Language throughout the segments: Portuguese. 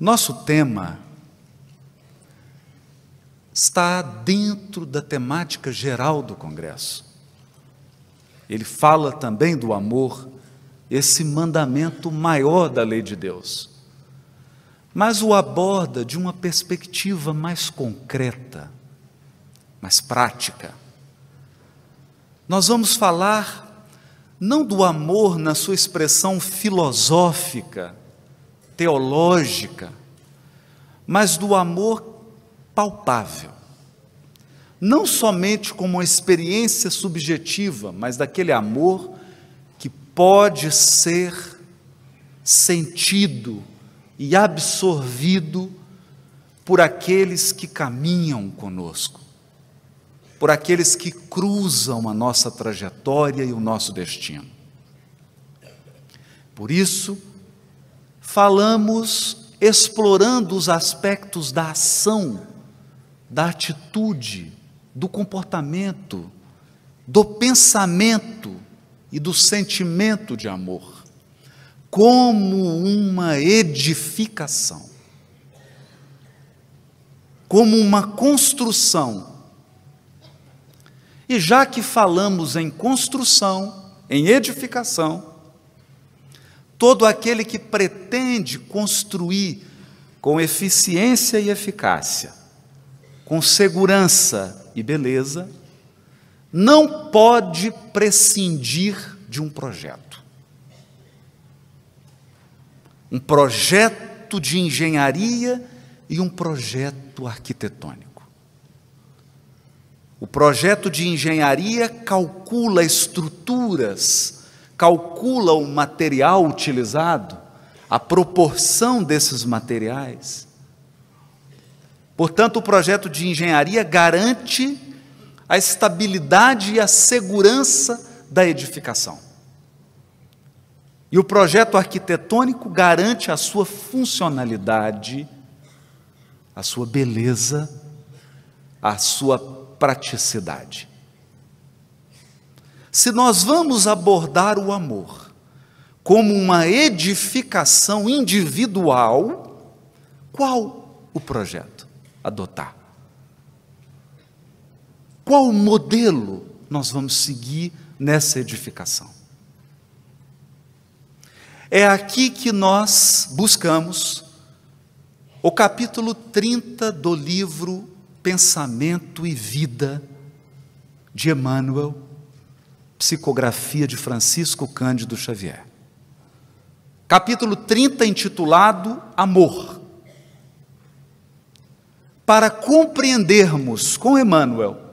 Nosso tema está dentro da temática geral do Congresso. Ele fala também do amor, esse mandamento maior da lei de Deus, mas o aborda de uma perspectiva mais concreta, mais prática. Nós vamos falar não do amor na sua expressão filosófica, teológica, mas do amor palpável. Não somente como uma experiência subjetiva, mas daquele amor que pode ser sentido e absorvido por aqueles que caminham conosco, por aqueles que cruzam a nossa trajetória e o nosso destino. Por isso, falamos explorando os aspectos da ação, da atitude, do comportamento, do pensamento e do sentimento de amor, como uma edificação, como uma construção. E já que falamos em construção, em edificação, todo aquele que pretende construir com eficiência e eficácia, com segurança e beleza, não pode prescindir de um projeto. Um projeto de engenharia e um projeto arquitetônico. O projeto de engenharia calcula estruturas calcula o material utilizado, a proporção desses materiais. Portanto, o projeto de engenharia garante a estabilidade e a segurança da edificação. E o projeto arquitetônico garante a sua funcionalidade, a sua beleza, a sua praticidade. Se nós vamos abordar o amor como uma edificação individual, qual o projeto adotar? Qual modelo nós vamos seguir nessa edificação? É aqui que nós buscamos o capítulo 30 do livro Pensamento e Vida de Emmanuel Psicografia de Francisco Cândido Xavier. Capítulo 30, intitulado Amor. Para compreendermos com Emmanuel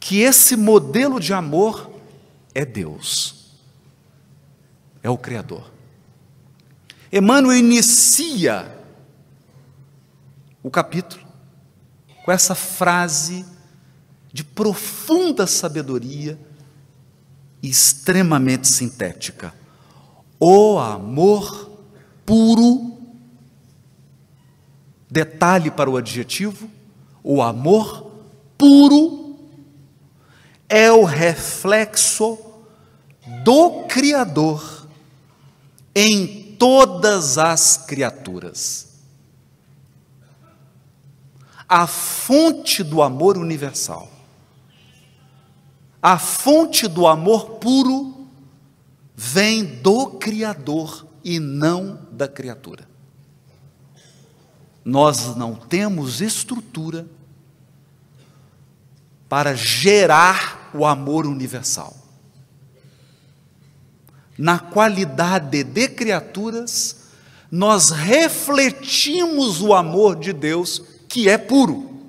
que esse modelo de amor é Deus, é o Criador. Emmanuel inicia o capítulo com essa frase de profunda sabedoria e extremamente sintética. O amor puro, detalhe para o adjetivo, o amor puro é o reflexo do Criador em todas as criaturas. A fonte do amor universal a fonte do amor puro vem do Criador e não da criatura. Nós não temos estrutura para gerar o amor universal. Na qualidade de criaturas, nós refletimos o amor de Deus, que é puro,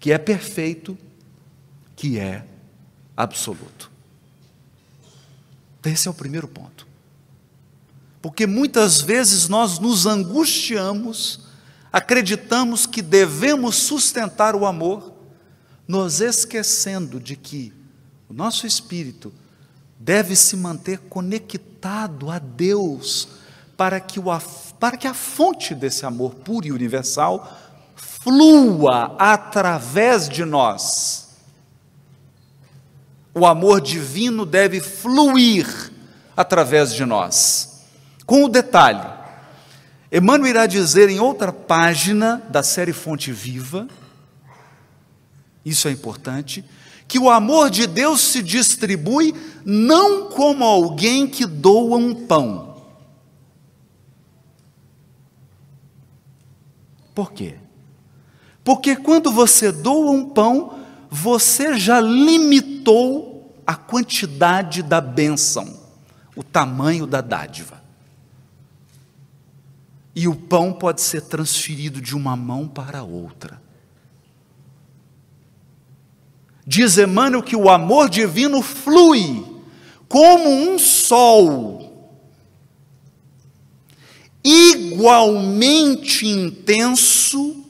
que é perfeito, que é absoluto. Esse é o primeiro ponto. Porque muitas vezes nós nos angustiamos, acreditamos que devemos sustentar o amor, nos esquecendo de que o nosso espírito deve se manter conectado a Deus, para que, o, para que a fonte desse amor puro e universal flua através de nós o amor divino deve fluir através de nós. Com o detalhe, Emmanuel irá dizer em outra página da série Fonte Viva, isso é importante, que o amor de Deus se distribui não como alguém que doa um pão. Por quê? Porque quando você doa um pão, você já limitou a quantidade da bênção, o tamanho da dádiva. E o pão pode ser transferido de uma mão para outra. Diz Emmanuel que o amor divino flui como um sol, igualmente intenso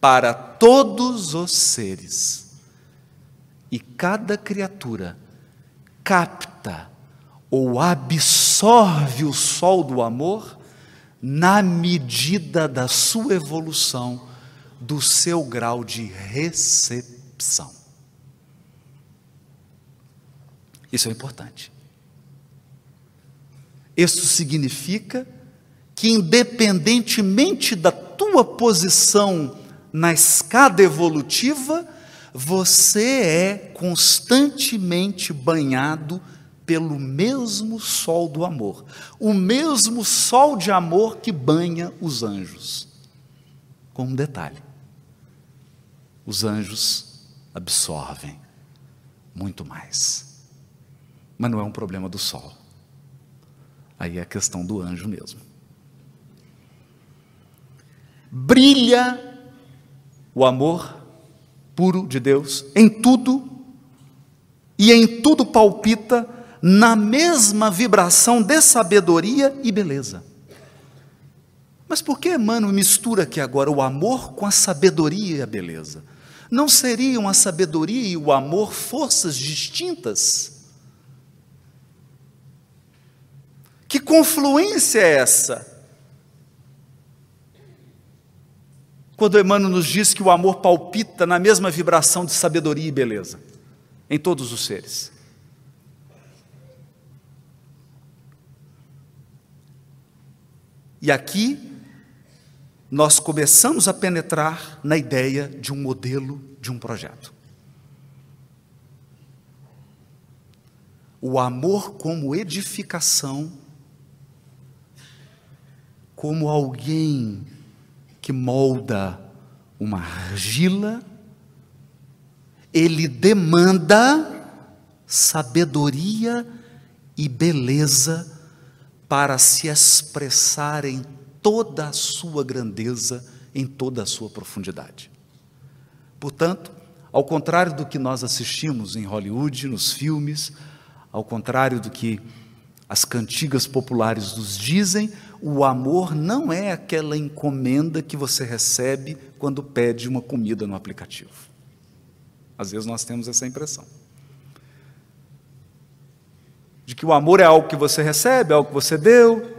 para todos os seres. E cada criatura capta ou absorve o sol do amor na medida da sua evolução, do seu grau de recepção. Isso é importante. Isso significa que, independentemente da tua posição na escada evolutiva, você é constantemente banhado pelo mesmo sol do amor, o mesmo sol de amor que banha os anjos. Com um detalhe: os anjos absorvem muito mais. Mas não é um problema do sol. Aí é a questão do anjo mesmo. Brilha o amor puro de Deus em tudo, e em tudo palpita na mesma vibração de sabedoria e beleza. Mas por que Emmanuel mistura aqui agora o amor com a sabedoria e a beleza? Não seriam a sabedoria e o amor forças distintas? Que confluência é essa? Quando Emmanuel nos diz que o amor palpita na mesma vibração de sabedoria e beleza em todos os seres. E aqui nós começamos a penetrar na ideia de um modelo de um projeto. O amor como edificação como alguém que molda uma argila, ele demanda sabedoria e beleza para se expressar em toda a sua grandeza, em toda a sua profundidade. Portanto, ao contrário do que nós assistimos em Hollywood, nos filmes, ao contrário do que as cantigas populares nos dizem, o amor não é aquela encomenda que você recebe quando pede uma comida no aplicativo. Às vezes nós temos essa impressão. De que o amor é algo que você recebe, é algo que você deu.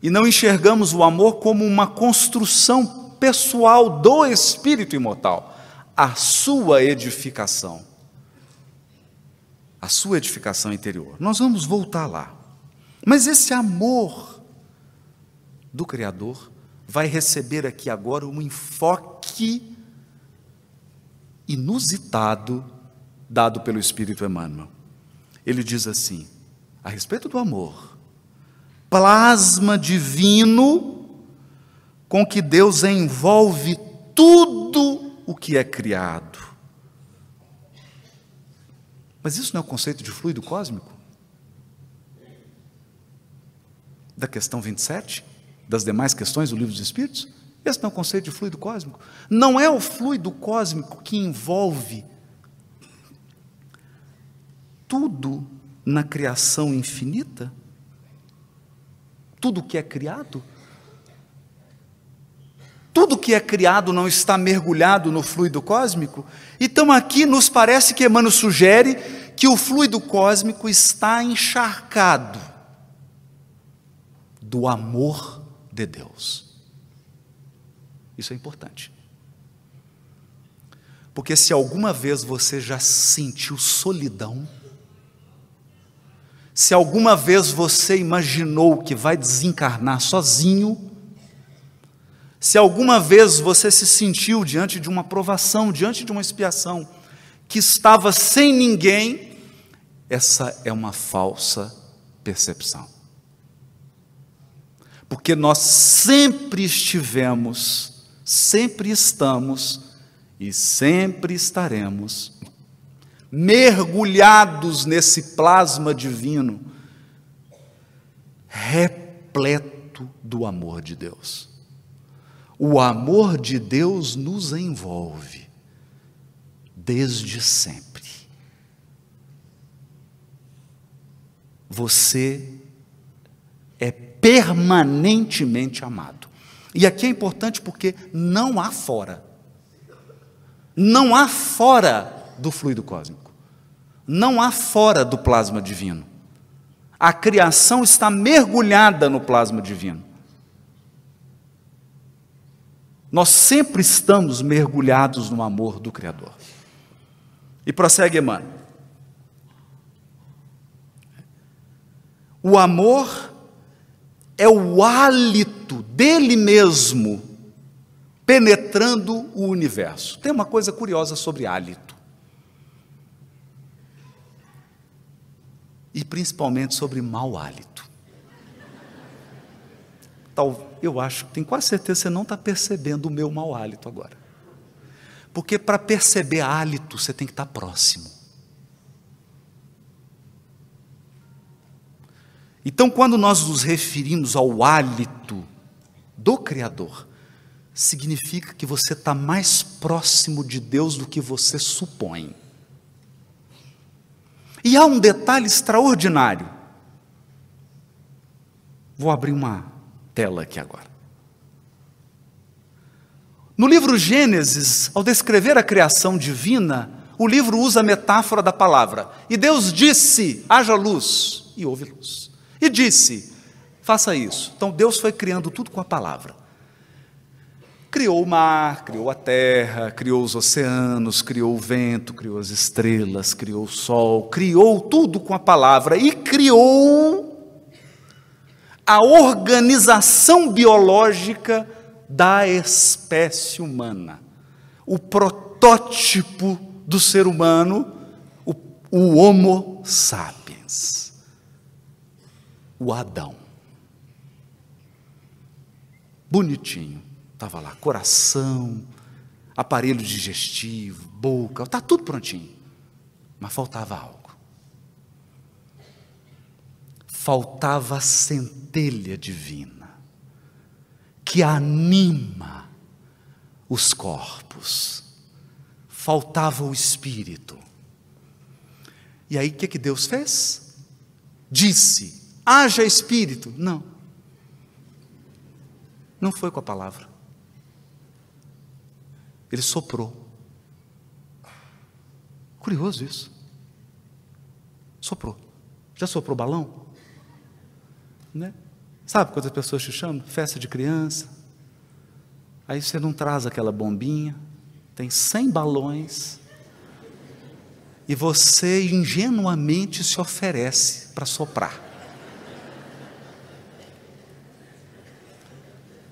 E não enxergamos o amor como uma construção pessoal do espírito imortal, a sua edificação a sua edificação interior. Nós vamos voltar lá. Mas esse amor do Criador vai receber aqui agora um enfoque inusitado dado pelo Espírito Emmanuel. Ele diz assim, a respeito do amor, plasma divino com que Deus envolve tudo o que é criado mas isso não é o conceito de fluido cósmico? Da questão 27? Das demais questões do livro dos Espíritos? Esse não é o conceito de fluido cósmico. Não é o fluido cósmico que envolve tudo na criação infinita? Tudo que é criado? Tudo que é criado não está mergulhado no fluido cósmico? Então aqui nos parece que Emmanuel sugere que o fluido cósmico está encharcado do amor de Deus. Isso é importante. Porque se alguma vez você já sentiu solidão, Se alguma vez você imaginou que vai desencarnar sozinho, se alguma vez você se sentiu diante de uma provação, diante de uma expiação, que estava sem ninguém, essa é uma falsa percepção. Porque nós sempre estivemos, sempre estamos e sempre estaremos mergulhados nesse plasma divino, repleto do amor de Deus. O amor de Deus nos envolve desde sempre. Você permanentemente amado. E aqui é importante porque não há fora. Não há fora do fluido cósmico. Não há fora do plasma divino. A criação está mergulhada no plasma divino. Nós sempre estamos mergulhados no amor do Criador. E prossegue Emmanuel. O amor é o hálito dele mesmo penetrando o universo. Tem uma coisa curiosa sobre hálito. E principalmente sobre mau hálito. Tal, eu acho, tenho quase certeza que você não está percebendo o meu mau hálito agora. Porque para perceber hálito, você tem que estar próximo. Então, quando nós nos referimos ao hálito do Criador, significa que você está mais próximo de Deus do que você supõe. E há um detalhe extraordinário. Vou abrir uma tela aqui agora. No livro Gênesis, ao descrever a criação divina, o livro usa a metáfora da palavra. E Deus disse: haja luz, e houve luz. E disse: faça isso. Então Deus foi criando tudo com a palavra. Criou o mar, criou a terra, criou os oceanos, criou o vento, criou as estrelas, criou o sol, criou tudo com a palavra e criou a organização biológica da espécie humana. O protótipo do ser humano, o, o Homo sapiens. O Adão. Bonitinho Estava lá, coração, aparelho digestivo, boca, está tudo prontinho. Mas faltava algo. Faltava a centelha divina que anima os corpos. Faltava o espírito. E aí o que, que Deus fez? Disse: haja espírito. Não. Não foi com a palavra. Ele soprou. Curioso isso. Soprou. Já soprou balão? Né? Sabe quando as pessoas te chamam? Festa de criança. Aí você não traz aquela bombinha, tem 100 balões, e você ingenuamente se oferece para soprar.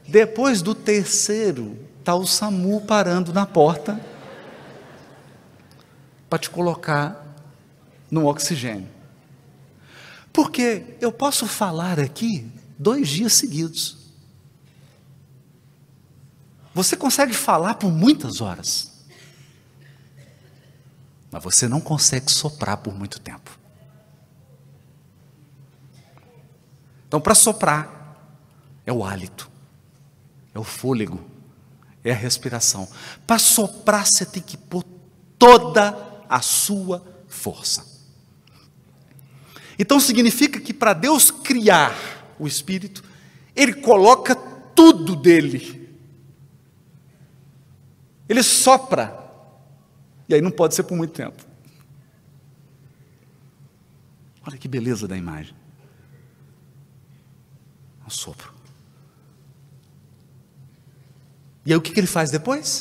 Depois do terceiro, está o SAMU parando na porta para te colocar no oxigênio. Porque eu posso falar aqui dois dias seguidos. Você consegue falar por muitas horas, mas você não consegue soprar por muito tempo. Então, para soprar, é o hálito, é o fôlego é a respiração. Para soprar, você tem que pôr toda a sua força. Então significa que para Deus criar o Espírito, Ele coloca tudo dele. Ele sopra. E aí não pode ser por muito tempo. Olha que beleza da imagem. Um sopro. E aí o que, que ele faz depois?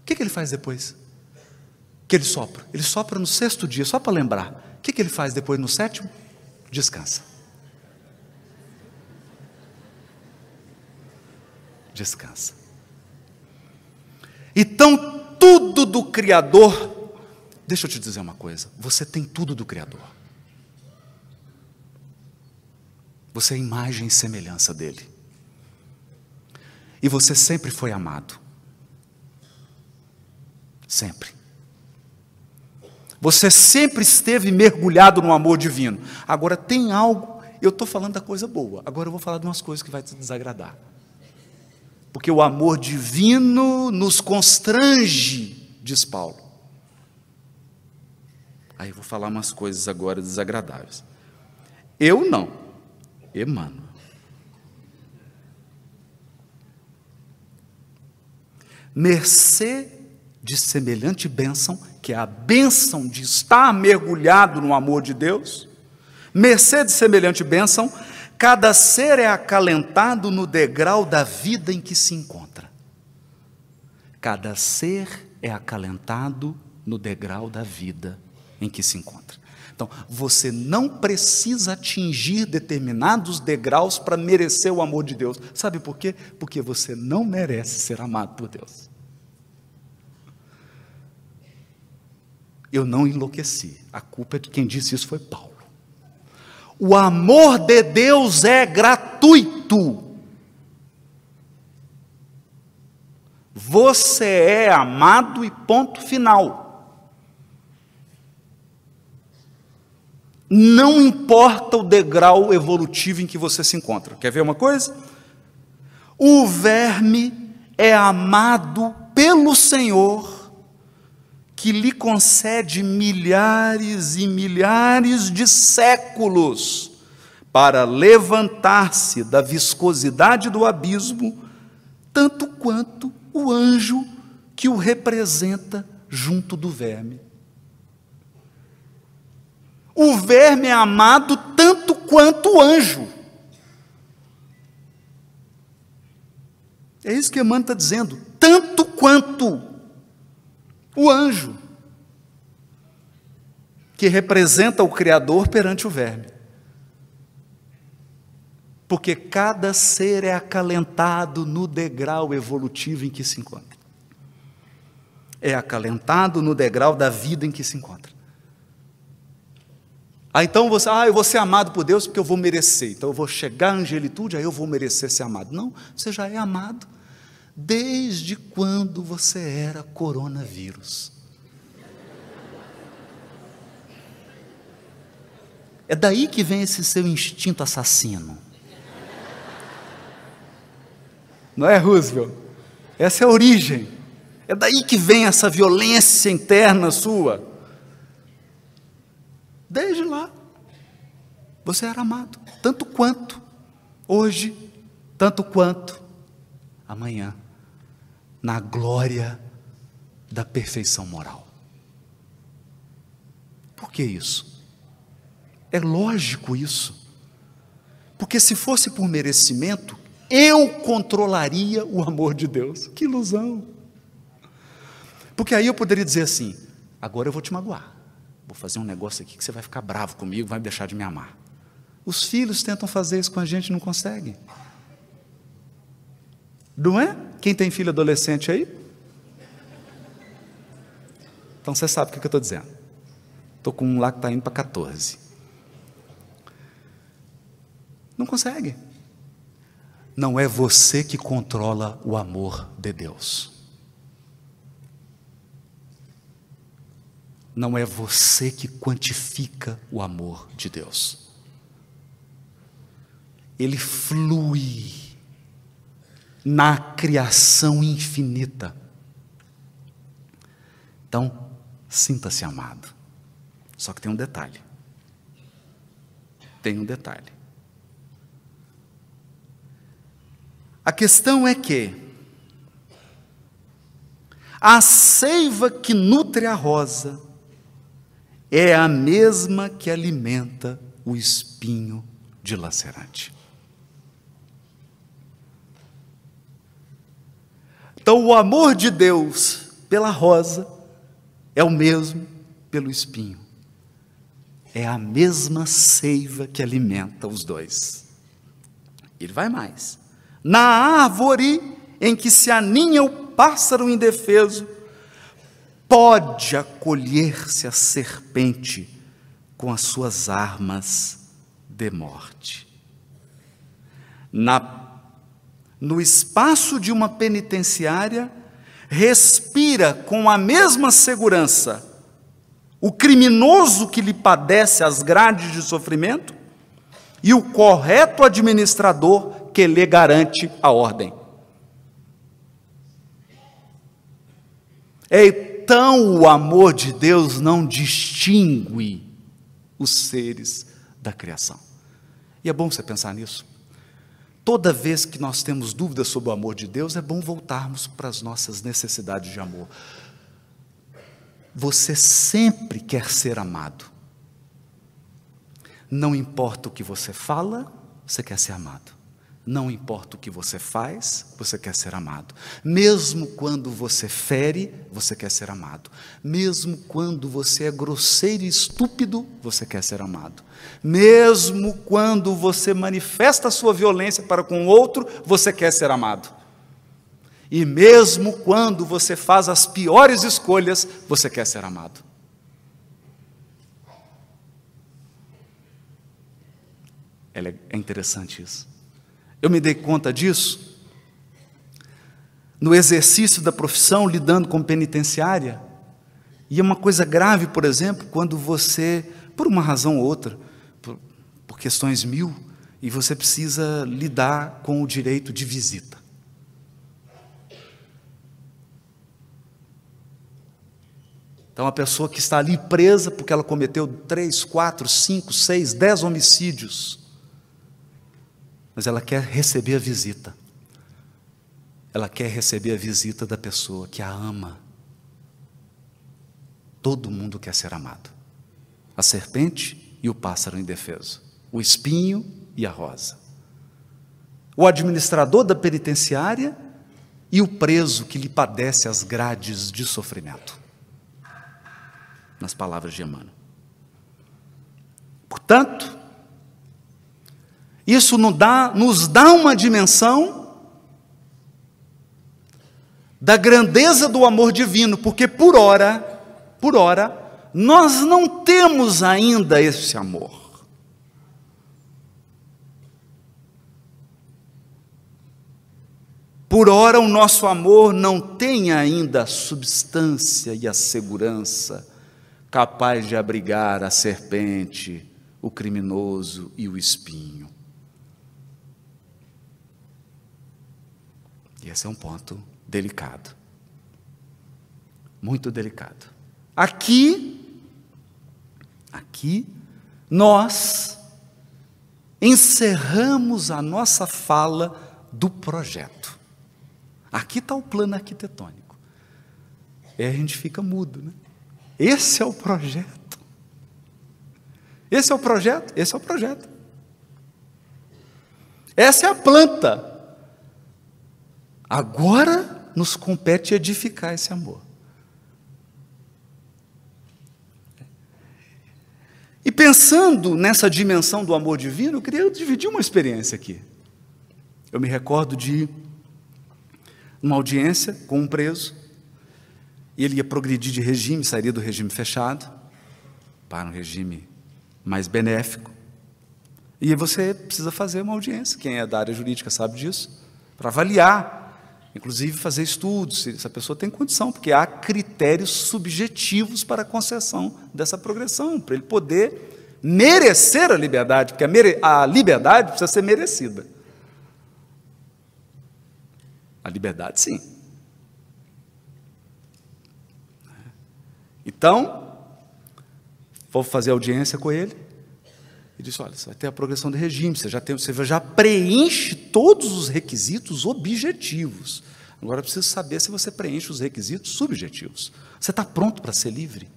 O que, que ele faz depois? Que ele sopra. Ele sopra no sexto dia, só para lembrar. O que, que ele faz depois no sétimo? descansa. Descansa. Então, tudo do Criador, deixa eu te dizer uma coisa: você tem tudo do Criador. Você é imagem e semelhança dele. E você sempre foi amado. Sempre. Você sempre esteve mergulhado no amor divino. Agora tem algo, eu estou falando da coisa boa, agora eu vou falar de umas coisas que vai te desagradar. Porque o amor divino nos constrange, diz Paulo. Aí eu vou falar umas coisas agora desagradáveis. Eu não, Emmanuel. Mercê de semelhante bênção, que é a bênção de estar mergulhado no amor de Deus, mercê de semelhante bênção, cada ser é acalentado no degrau da vida em que se encontra. Cada ser é acalentado no degrau da vida em que se encontra. Então, você não precisa atingir determinados degraus para merecer o amor de Deus. Sabe por quê? Porque você não merece ser amado por Deus. Eu não enlouqueci. A culpa é de quem disse isso foi Paulo. O amor de Deus é gratuito. Você é amado e ponto final. Não importa o degrau evolutivo em que você se encontra. Quer ver uma coisa? O verme é amado pelo Senhor, que lhe concede milhares e milhares de séculos para levantar-se da viscosidade do abismo, tanto quanto o anjo que o representa junto do verme. O verme é amado tanto quanto o anjo. É isso que Emmanuel está dizendo. Tanto quanto o anjo, que representa o Criador perante o verme. Porque cada ser é acalentado no degrau evolutivo em que se encontra. É acalentado no degrau da vida em que se encontra. Ah, então você, ah, eu vou ser amado por Deus porque eu vou merecer. Então eu vou chegar à angelitude, aí eu vou merecer ser amado. Não, você já é amado desde quando você era coronavírus. É daí que vem esse seu instinto assassino. Não é, Roosevelt? Essa é a origem. É daí que vem essa violência interna sua. Desde lá, você era amado, tanto quanto hoje, tanto quanto amanhã, na glória da perfeição moral. Por que isso? É lógico isso. Porque se fosse por merecimento, eu controlaria o amor de Deus. Que ilusão! Porque aí eu poderia dizer assim: agora eu vou te magoar. Vou fazer um negócio aqui que você vai ficar bravo comigo, vai deixar de me amar. Os filhos tentam fazer isso com a gente não conseguem. Não é? Quem tem filho adolescente aí? Então você sabe o que eu estou dizendo. Estou com um lá que está indo para 14. Não consegue. Não é você que controla o amor de Deus. Não é você que quantifica o amor de Deus. Ele flui na criação infinita. Então, sinta-se amado. Só que tem um detalhe. Tem um detalhe. A questão é que a seiva que nutre a rosa é a mesma que alimenta o espinho dilacerante. Então, o amor de Deus pela rosa é o mesmo pelo espinho. é a mesma seiva que alimenta os dois. Ele vai mais. Na árvore em que se aninha o pássaro indefeso, pode acolher-se a serpente com as suas armas de morte. Na, no espaço de uma penitenciária, respira com a mesma segurança o criminoso que lhe padece as grades de sofrimento e o correto administrador que lhe garante a ordem. Então o amor de Deus não distingue os seres da criação. E é bom você pensar nisso. Toda vez que nós temos dúvidas sobre o amor de Deus, é bom voltarmos para as nossas necessidades de amor. Você sempre quer ser amado. Não importa o que você fala, você quer ser amado. Não importa o que você faz, você quer ser amado. Mesmo quando você fere, você quer ser amado. Mesmo quando você é grosseiro e estúpido, você quer ser amado. Mesmo quando você manifesta a sua violência para com o outro, você quer ser amado. E mesmo quando você faz as piores escolhas, você quer ser amado. É interessante isso. Eu me dei conta disso no exercício da profissão, lidando com penitenciária. E é uma coisa grave, por exemplo, quando você, por uma razão ou outra, por, por questões mil, e você precisa lidar com o direito de visita. Então, a pessoa que está ali presa porque ela cometeu três, quatro, cinco, seis, dez homicídios, mas ela quer receber a visita. Ela quer receber a visita da pessoa que a ama. Todo mundo quer ser amado. A serpente e o pássaro indefeso, o espinho e a rosa. O administrador da penitenciária e o preso que lhe padece as grades de sofrimento nas palavras de Emmanuel. Portanto, isso nos dá, nos dá uma dimensão da grandeza do amor divino, porque por hora, por hora, nós não temos ainda esse amor. Por ora, o nosso amor não tem ainda a substância e a segurança capaz de abrigar a serpente, o criminoso e o espinho. E esse é um ponto delicado. Muito delicado. Aqui, aqui, nós encerramos a nossa fala do projeto. Aqui está o plano arquitetônico. E a gente fica mudo, né? Esse é o projeto. Esse é o projeto, esse é o projeto. Essa é a planta. Agora nos compete edificar esse amor. E pensando nessa dimensão do amor divino, eu queria dividir uma experiência aqui. Eu me recordo de uma audiência com um preso e ele ia progredir de regime, sairia do regime fechado para um regime mais benéfico. E você precisa fazer uma audiência, quem é da área jurídica sabe disso, para avaliar, inclusive fazer estudos, se essa pessoa tem condição, porque há critérios subjetivos para a concessão dessa progressão, para ele poder merecer a liberdade, porque a, a liberdade precisa ser merecida. A liberdade, sim. Então, vou fazer audiência com ele. E disse: Olha, você vai ter a progressão de regime, você já, tem, você já preenche todos os requisitos objetivos. Agora preciso saber se você preenche os requisitos subjetivos. Você está pronto para ser livre?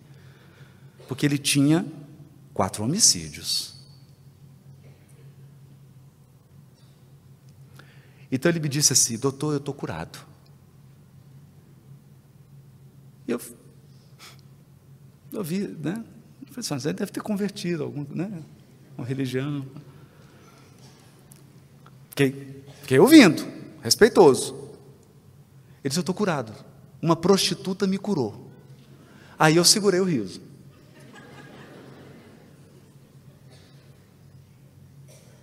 Porque ele tinha quatro homicídios. Então ele me disse assim: Doutor, eu estou curado. E eu eu vi, né? Eu falei assim, deve ter convertido algum, né? Uma religião. Fiquei, fiquei ouvindo, respeitoso. Ele disse: Eu estou curado. Uma prostituta me curou. Aí eu segurei o riso.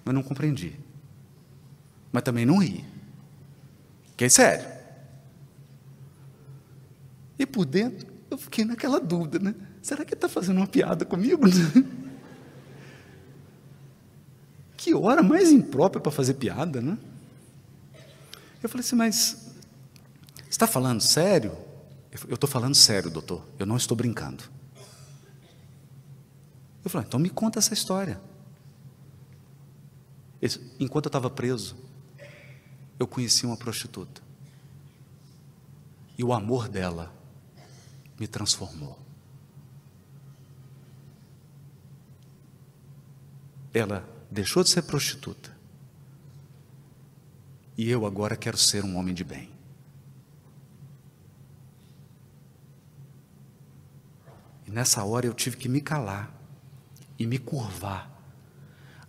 Mas não compreendi. Mas também não ri. Fiquei sério. E por dentro, eu fiquei naquela dúvida, né? Será que ele está fazendo uma piada comigo? que hora mais imprópria para fazer piada, né? Eu falei assim, mas está falando sério? Eu estou falando sério, doutor. Eu não estou brincando. Eu falei, então me conta essa história. Enquanto eu estava preso, eu conheci uma prostituta. E o amor dela me transformou. Ela deixou de ser prostituta. E eu agora quero ser um homem de bem. E nessa hora eu tive que me calar e me curvar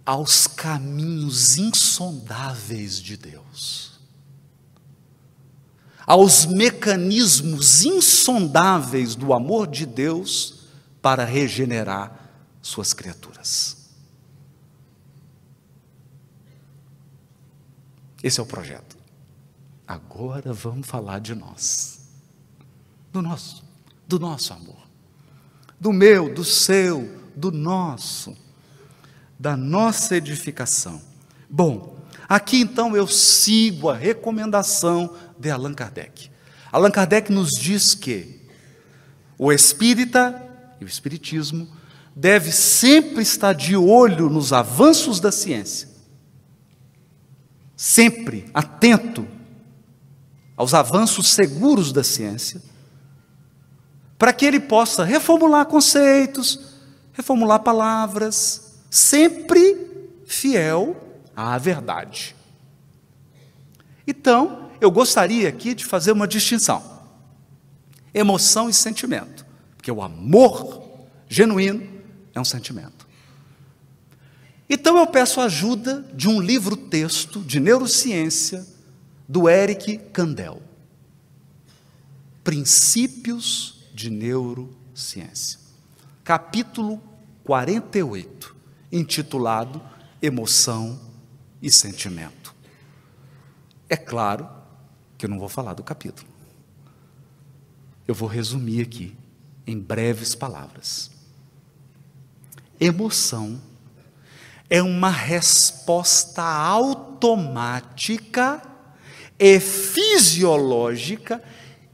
aos caminhos insondáveis de Deus, aos mecanismos insondáveis do amor de Deus para regenerar suas criaturas. Esse é o projeto. Agora vamos falar de nós, do nosso, do nosso amor, do meu, do seu, do nosso, da nossa edificação. Bom, aqui então eu sigo a recomendação de Allan Kardec. Allan Kardec nos diz que o espírita e o espiritismo deve sempre estar de olho nos avanços da ciência sempre atento aos avanços seguros da ciência, para que ele possa reformular conceitos, reformular palavras, sempre fiel à verdade. Então, eu gostaria aqui de fazer uma distinção: emoção e sentimento, porque o amor genuíno é um sentimento. Então eu peço ajuda de um livro-texto de neurociência do Eric Kandel. Princípios de Neurociência. Capítulo 48, intitulado Emoção e Sentimento. É claro que eu não vou falar do capítulo. Eu vou resumir aqui em breves palavras. Emoção é uma resposta automática e fisiológica,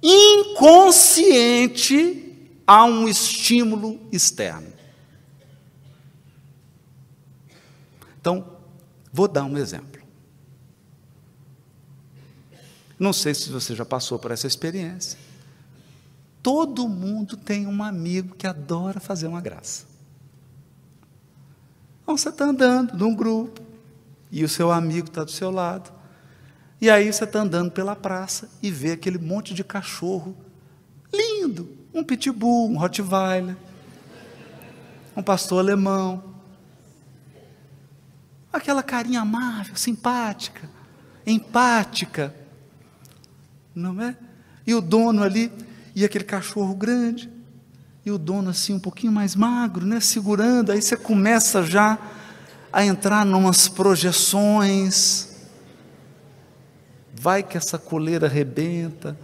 inconsciente a um estímulo externo. Então, vou dar um exemplo. Não sei se você já passou por essa experiência. Todo mundo tem um amigo que adora fazer uma graça. Então você está andando num grupo e o seu amigo está do seu lado. E aí você está andando pela praça e vê aquele monte de cachorro lindo, um pitbull, um rottweiler, um pastor alemão. Aquela carinha amável, simpática, empática, não é? E o dono ali, e aquele cachorro grande, e o dono assim um pouquinho mais magro, né, segurando, aí você começa já a entrar numas projeções. Vai que essa coleira arrebenta,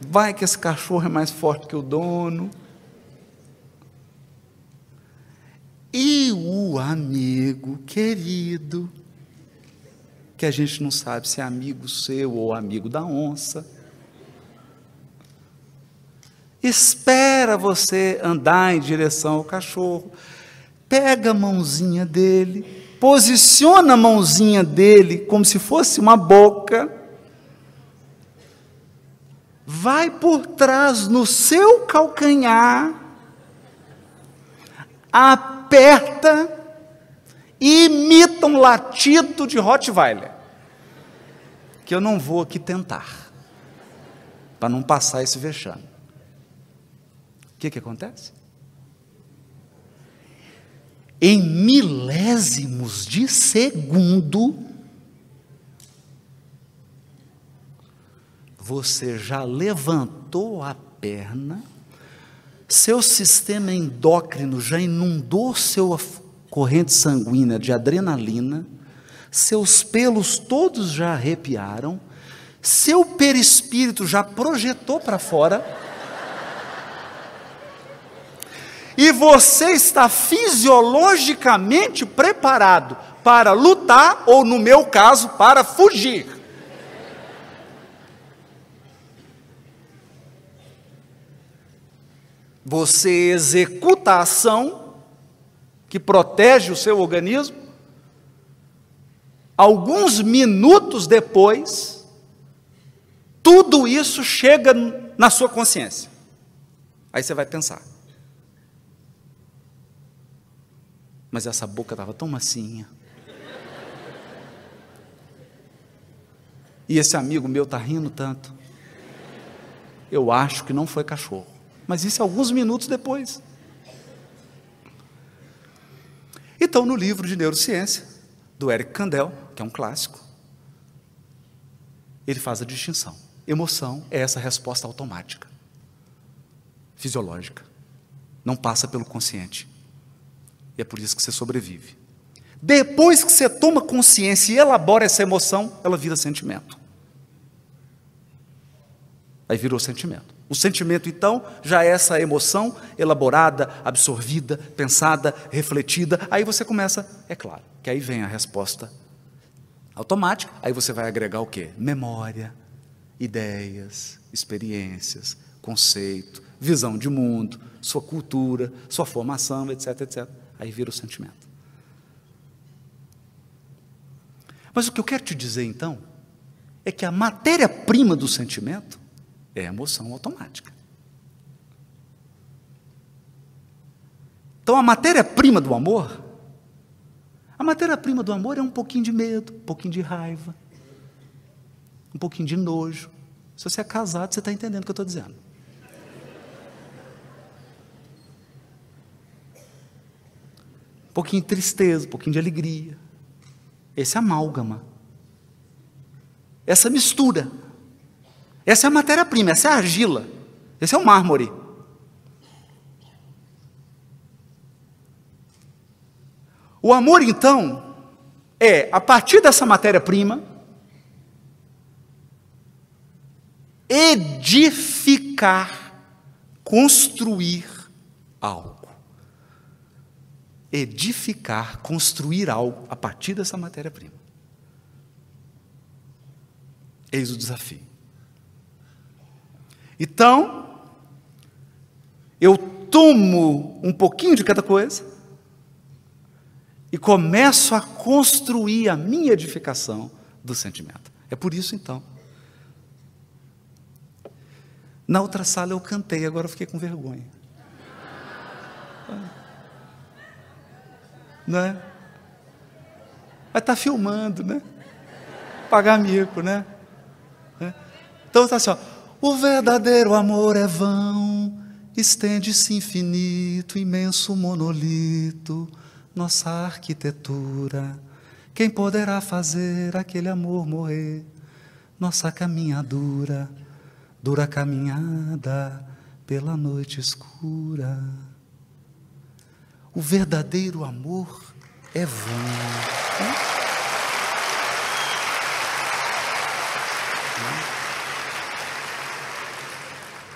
vai que esse cachorro é mais forte que o dono. E o amigo querido, que a gente não sabe se é amigo seu ou amigo da onça, espera você andar em direção ao cachorro, pega a mãozinha dele, posiciona a mãozinha dele como se fosse uma boca, vai por trás no seu calcanhar, aperta e imita um latido de Rottweiler, que eu não vou aqui tentar, para não passar esse vexame. O que, que acontece? em milésimos de segundo, você já levantou a perna, seu sistema endócrino já inundou sua corrente sanguínea de adrenalina, seus pelos todos já arrepiaram, seu perispírito já projetou para fora, e você está fisiologicamente preparado para lutar, ou no meu caso, para fugir. Você executa a ação que protege o seu organismo, alguns minutos depois, tudo isso chega na sua consciência. Aí você vai pensar. Mas essa boca estava tão macinha. E esse amigo meu está rindo tanto. Eu acho que não foi cachorro. Mas isso alguns minutos depois. Então, no livro de neurociência, do Eric Kandel, que é um clássico, ele faz a distinção. Emoção é essa resposta automática, fisiológica, não passa pelo consciente. E é por isso que você sobrevive. Depois que você toma consciência e elabora essa emoção, ela vira sentimento. Aí virou sentimento. O sentimento, então, já é essa emoção elaborada, absorvida, pensada, refletida. Aí você começa, é claro, que aí vem a resposta automática. Aí você vai agregar o quê? Memória, ideias, experiências, conceito, visão de mundo, sua cultura, sua formação, etc, etc. Aí vira o sentimento. Mas o que eu quero te dizer então é que a matéria-prima do sentimento é emoção automática. Então a matéria-prima do amor, a matéria-prima do amor é um pouquinho de medo, um pouquinho de raiva, um pouquinho de nojo. Se você é casado, você está entendendo o que eu estou dizendo. Pouquinho de tristeza, um pouquinho de alegria. Esse amálgama. Essa mistura. Essa é a matéria-prima, essa é a argila, esse é o mármore. O amor, então, é, a partir dessa matéria-prima, edificar, construir algo. Edificar, construir algo a partir dessa matéria-prima. Eis o desafio. Então, eu tomo um pouquinho de cada coisa e começo a construir a minha edificação do sentimento. É por isso, então. Na outra sala eu cantei, agora eu fiquei com vergonha. Não é? Vai estar tá filmando, né? Pagar mico, né? É. Então está assim, ó. O verdadeiro amor é vão, estende-se infinito, imenso monolito, nossa arquitetura. Quem poderá fazer aquele amor morrer? Nossa caminhadura, dura caminhada pela noite escura. O verdadeiro amor é vão.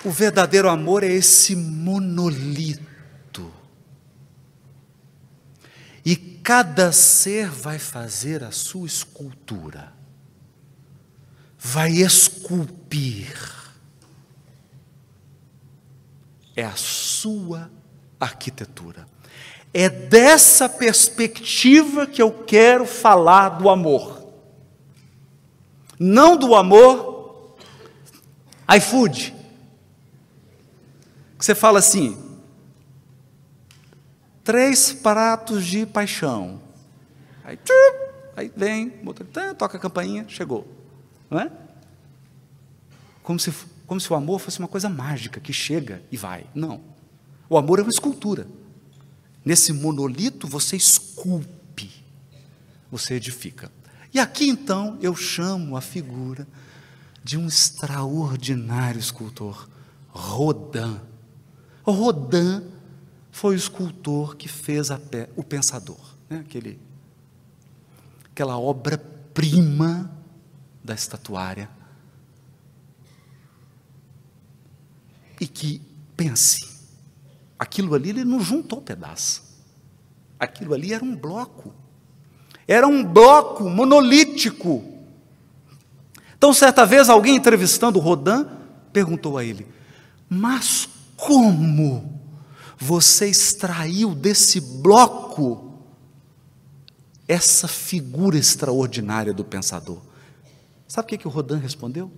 É? O verdadeiro amor é esse monolito. E cada ser vai fazer a sua escultura, vai esculpir. É a sua arquitetura. É dessa perspectiva que eu quero falar do amor. Não do amor iFood que você fala assim: três pratos de paixão. Aí, aí vem, toca a campainha, chegou. Não é? Como se, como se o amor fosse uma coisa mágica que chega e vai. Não. O amor é uma escultura. Nesse monolito você esculpe, você edifica. E aqui então eu chamo a figura de um extraordinário escultor, Rodin. Rodin foi o escultor que fez pé, o Pensador, né? Aquele, aquela obra-prima da estatuária. E que, pense, aquilo ali ele não juntou pedaço. Aquilo ali era um bloco. Era um bloco monolítico. Então, certa vez, alguém entrevistando Rodin perguntou a ele: Mas como você extraiu desse bloco essa figura extraordinária do pensador? Sabe o que, que o Rodin respondeu?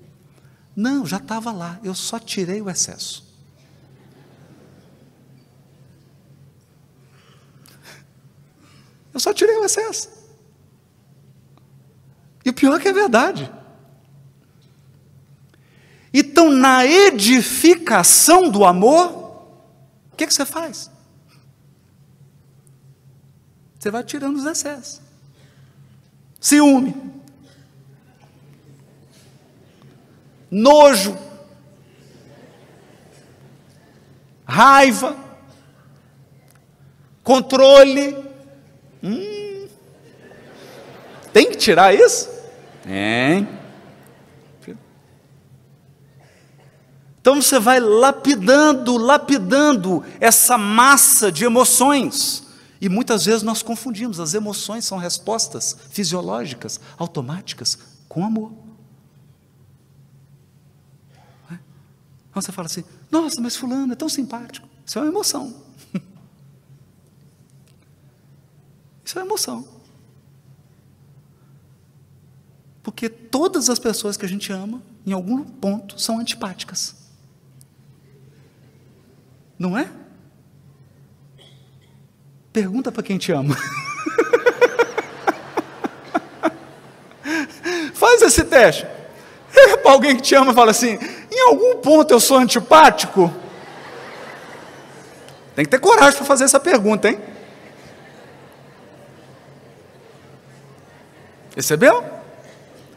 Não, já estava lá, eu só tirei o excesso. Eu só tirei o excesso. E o pior é que é verdade. Então, na edificação do amor, o que, que você faz? Você vai tirando os excessos. Ciúme. Nojo. Raiva. Controle. Hum. Tem que tirar isso? Tem. Então você vai lapidando, lapidando essa massa de emoções. E muitas vezes nós confundimos, as emoções são respostas fisiológicas, automáticas, com amor. É? Então você fala assim: nossa, mas Fulano é tão simpático. Isso é uma emoção. Isso é emoção. Porque todas as pessoas que a gente ama, em algum ponto, são antipáticas. Não é? Pergunta para quem te ama. Faz esse teste. para alguém que te ama e fala assim: em algum ponto eu sou antipático? Tem que ter coragem para fazer essa pergunta, hein? Percebeu?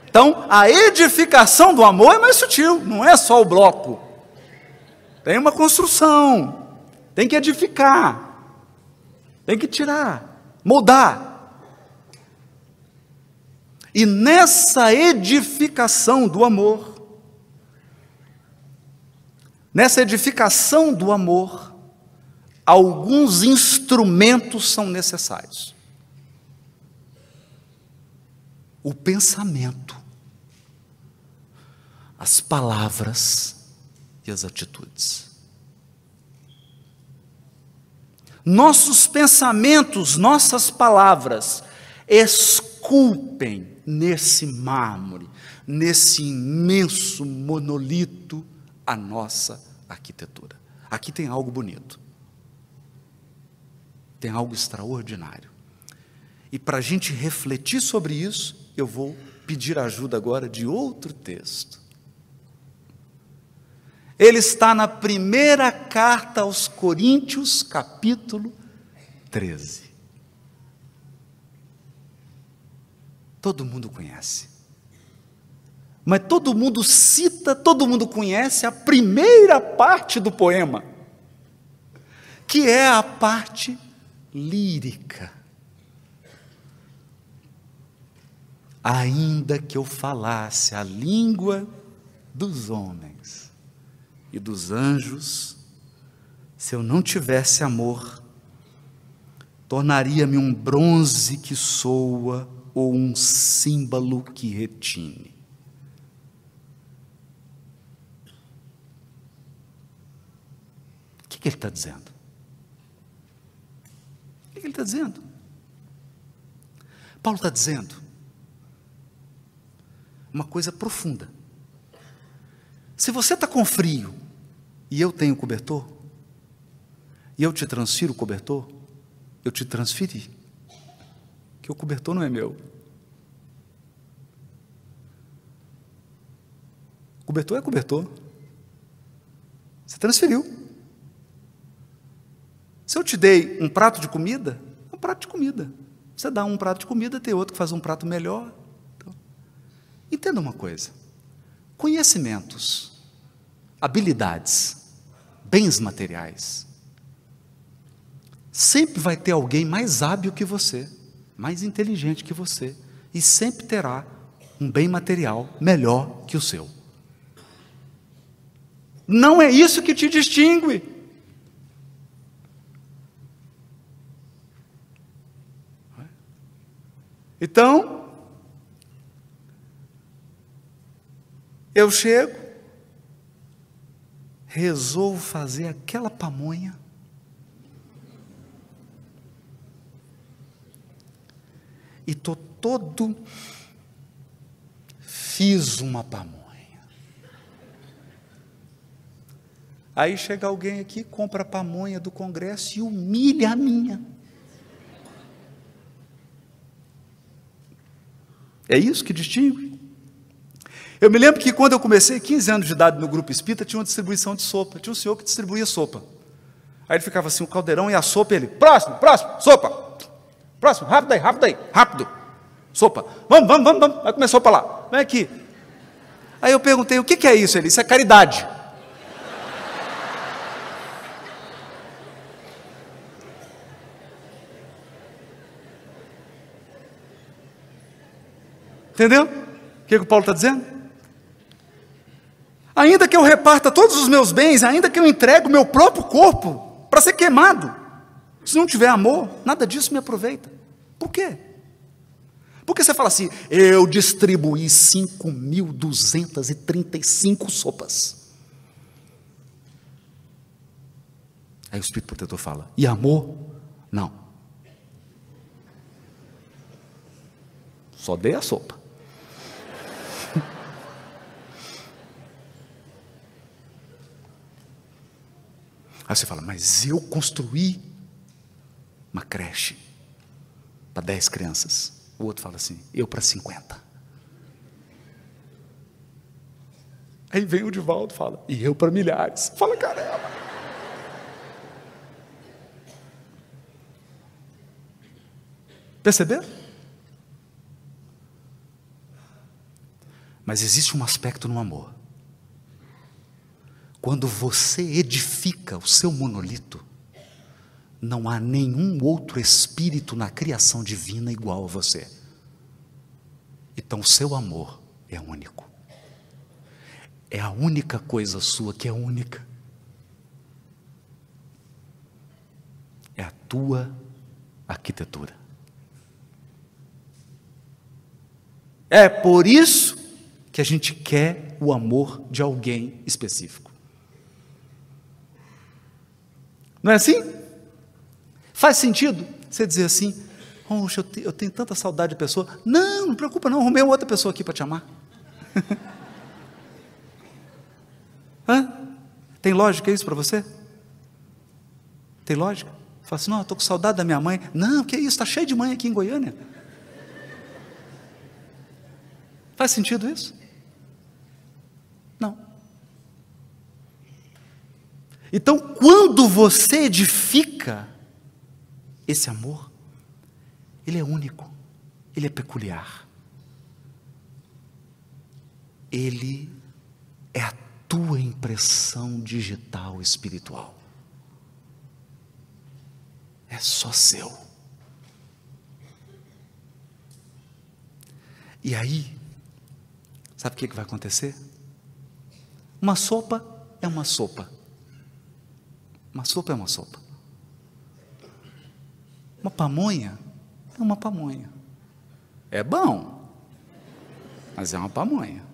Então, a edificação do amor é mais sutil, não é só o bloco. Tem uma construção, tem que edificar, tem que tirar, moldar. E nessa edificação do amor, nessa edificação do amor, alguns instrumentos são necessários. O pensamento, as palavras, e as atitudes. Nossos pensamentos, nossas palavras, esculpem nesse mármore, nesse imenso monolito, a nossa arquitetura. Aqui tem algo bonito, tem algo extraordinário. E para a gente refletir sobre isso, eu vou pedir ajuda agora de outro texto. Ele está na primeira carta aos Coríntios, capítulo 13. Todo mundo conhece. Mas todo mundo cita, todo mundo conhece a primeira parte do poema, que é a parte lírica. Ainda que eu falasse a língua dos homens e dos anjos, se eu não tivesse amor, tornaria-me um bronze que soa ou um símbolo que retine. O que, que ele está dizendo? O que, que ele está dizendo? Paulo está dizendo uma coisa profunda. Se você está com frio e eu tenho cobertor, e eu te transfiro o cobertor, eu te transferi, que o cobertor não é meu. Cobertor é cobertor. Você transferiu. Se eu te dei um prato de comida, é um prato de comida. Você dá um prato de comida, tem outro que faz um prato melhor. Entenda uma coisa: conhecimentos, habilidades, bens materiais, sempre vai ter alguém mais hábil que você, mais inteligente que você, e sempre terá um bem material melhor que o seu. Não é isso que te distingue. Então, eu chego, resolvo fazer aquela pamonha, e estou todo, fiz uma pamonha. Aí chega alguém aqui, compra a pamonha do Congresso e humilha a minha. É isso que distingue. Eu me lembro que quando eu comecei, 15 anos de idade no grupo espírita, tinha uma distribuição de sopa. Tinha um senhor que distribuía sopa. Aí ele ficava assim, o caldeirão e a sopa, ele, próximo, próximo, sopa. Próximo, rápido aí, rápido aí, rápido. Sopa. Vamos, vamos, vamos, vamos. Aí começou para lá. Vem aqui. Aí eu perguntei, o que, que é isso? Ele, isso é caridade. Entendeu? O que, que o Paulo está dizendo? Ainda que eu reparta todos os meus bens, ainda que eu entregue o meu próprio corpo para ser queimado, se não tiver amor, nada disso me aproveita. Por quê? Porque você fala assim, eu distribuí 5.235 sopas. Aí o Espírito Protetor fala, e amor? Não. Só dei a sopa. Aí você fala, mas eu construí uma creche para 10 crianças. O outro fala assim, eu para 50. Aí vem o Divaldo e fala, e eu para milhares. Fala, caramba. Perceberam? Mas existe um aspecto no amor quando você edifica o seu monolito, não há nenhum outro espírito na criação divina igual a você. Então, o seu amor é único. É a única coisa sua que é única. É a tua arquitetura. É por isso que a gente quer o amor de alguém específico. Não é assim? Faz sentido você dizer assim, Poxa, eu, eu tenho tanta saudade de pessoa. Não, não preocupa não, arrumei outra pessoa aqui para te amar. Hã? Tem lógica isso para você? Tem lógica? Fala assim, não, estou com saudade da minha mãe. Não, que isso, está cheio de mãe aqui em Goiânia. Faz sentido isso? Então, quando você edifica esse amor, ele é único, ele é peculiar. Ele é a tua impressão digital espiritual. É só seu. E aí, sabe o que vai acontecer? Uma sopa é uma sopa. Uma sopa é uma sopa. Uma pamonha é uma pamonha. É bom, mas é uma pamonha.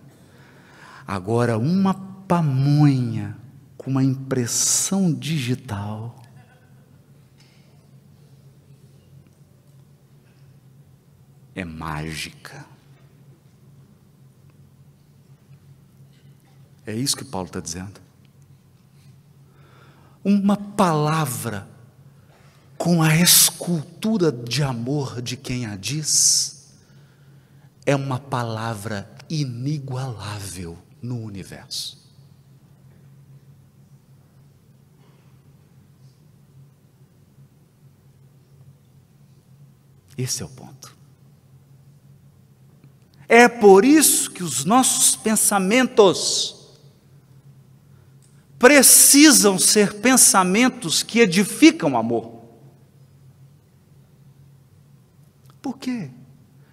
Agora, uma pamonha com uma impressão digital. É mágica. É isso que Paulo está dizendo uma palavra com a escultura de amor de quem a diz, é uma palavra inigualável no universo. Esse é o ponto. É por isso que os nossos pensamentos precisam ser pensamentos que edificam amor. Por quê?